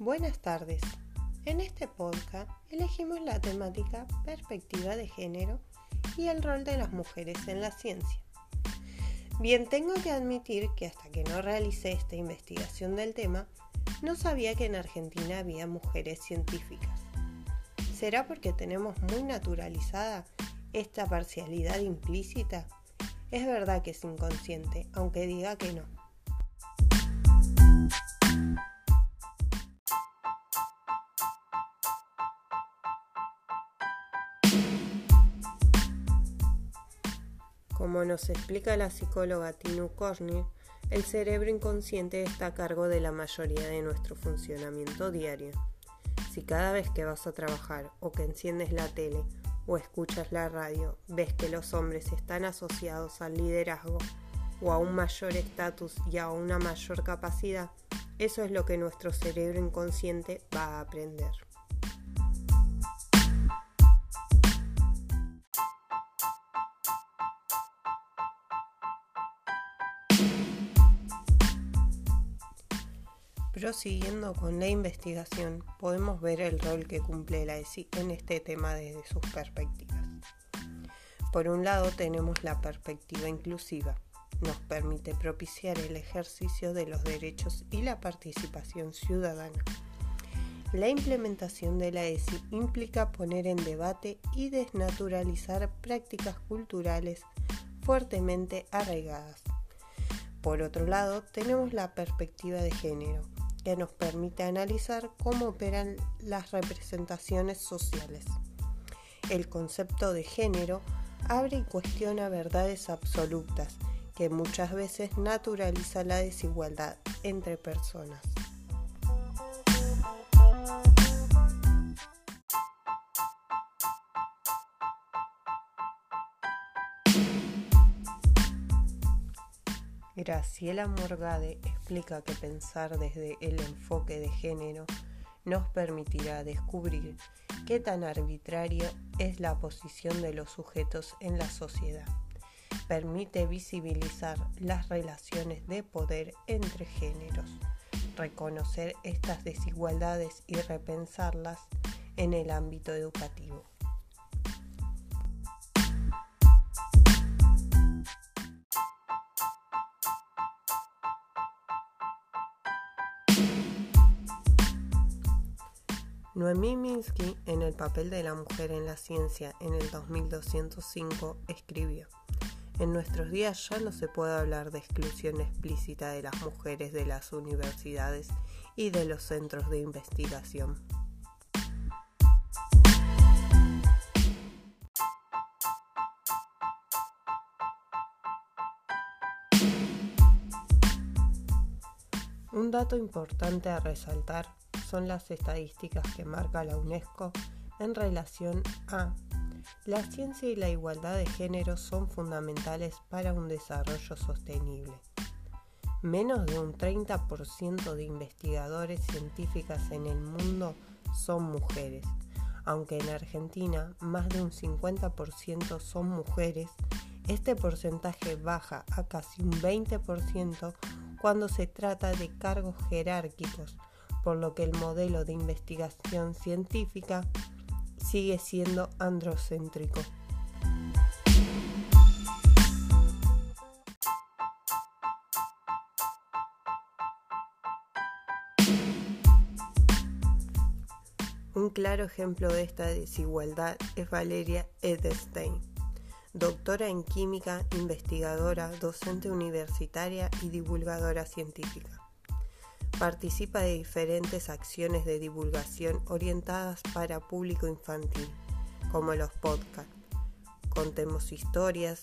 Buenas tardes. En este podcast elegimos la temática perspectiva de género y el rol de las mujeres en la ciencia. Bien, tengo que admitir que hasta que no realicé esta investigación del tema, no sabía que en Argentina había mujeres científicas. ¿Será porque tenemos muy naturalizada esta parcialidad implícita? Es verdad que es inconsciente, aunque diga que no. Como nos explica la psicóloga Tinu Kornir, el cerebro inconsciente está a cargo de la mayoría de nuestro funcionamiento diario. Si cada vez que vas a trabajar o que enciendes la tele o escuchas la radio ves que los hombres están asociados al liderazgo o a un mayor estatus y a una mayor capacidad, eso es lo que nuestro cerebro inconsciente va a aprender. Prosiguiendo con la investigación, podemos ver el rol que cumple la ESI en este tema desde sus perspectivas. Por un lado tenemos la perspectiva inclusiva. Nos permite propiciar el ejercicio de los derechos y la participación ciudadana. La implementación de la ESI implica poner en debate y desnaturalizar prácticas culturales fuertemente arraigadas. Por otro lado, tenemos la perspectiva de género, que nos permite analizar cómo operan las representaciones sociales. El concepto de género abre y cuestiona verdades absolutas que muchas veces naturaliza la desigualdad entre personas. Graciela Morgade explica que pensar desde el enfoque de género nos permitirá descubrir qué tan arbitraria es la posición de los sujetos en la sociedad. Permite visibilizar las relaciones de poder entre géneros, reconocer estas desigualdades y repensarlas en el ámbito educativo. Noemí Minsky, en el papel de la mujer en la ciencia en el 2205, escribió, En nuestros días ya no se puede hablar de exclusión explícita de las mujeres de las universidades y de los centros de investigación. Un dato importante a resaltar son las estadísticas que marca la UNESCO en relación a la ciencia y la igualdad de género son fundamentales para un desarrollo sostenible. Menos de un 30% de investigadores científicas en el mundo son mujeres, aunque en Argentina más de un 50% son mujeres, este porcentaje baja a casi un 20% cuando se trata de cargos jerárquicos, por lo que el modelo de investigación científica sigue siendo androcéntrico. Un claro ejemplo de esta desigualdad es Valeria Edelstein, doctora en química, investigadora, docente universitaria y divulgadora científica. Participa de diferentes acciones de divulgación orientadas para público infantil, como los podcasts. Contemos historias,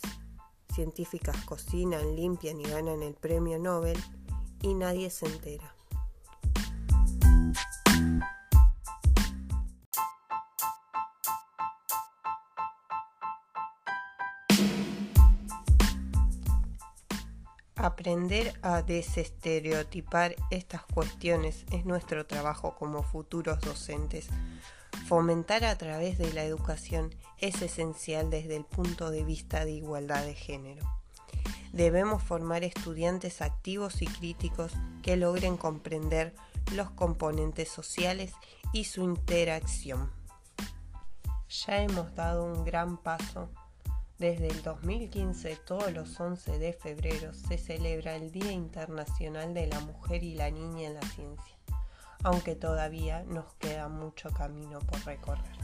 científicas cocinan, limpian y ganan el premio Nobel y nadie se entera. Aprender a desestereotipar estas cuestiones es nuestro trabajo como futuros docentes. Fomentar a través de la educación es esencial desde el punto de vista de igualdad de género. Debemos formar estudiantes activos y críticos que logren comprender los componentes sociales y su interacción. Ya hemos dado un gran paso. Desde el 2015, todos los 11 de febrero, se celebra el Día Internacional de la Mujer y la Niña en la Ciencia, aunque todavía nos queda mucho camino por recorrer.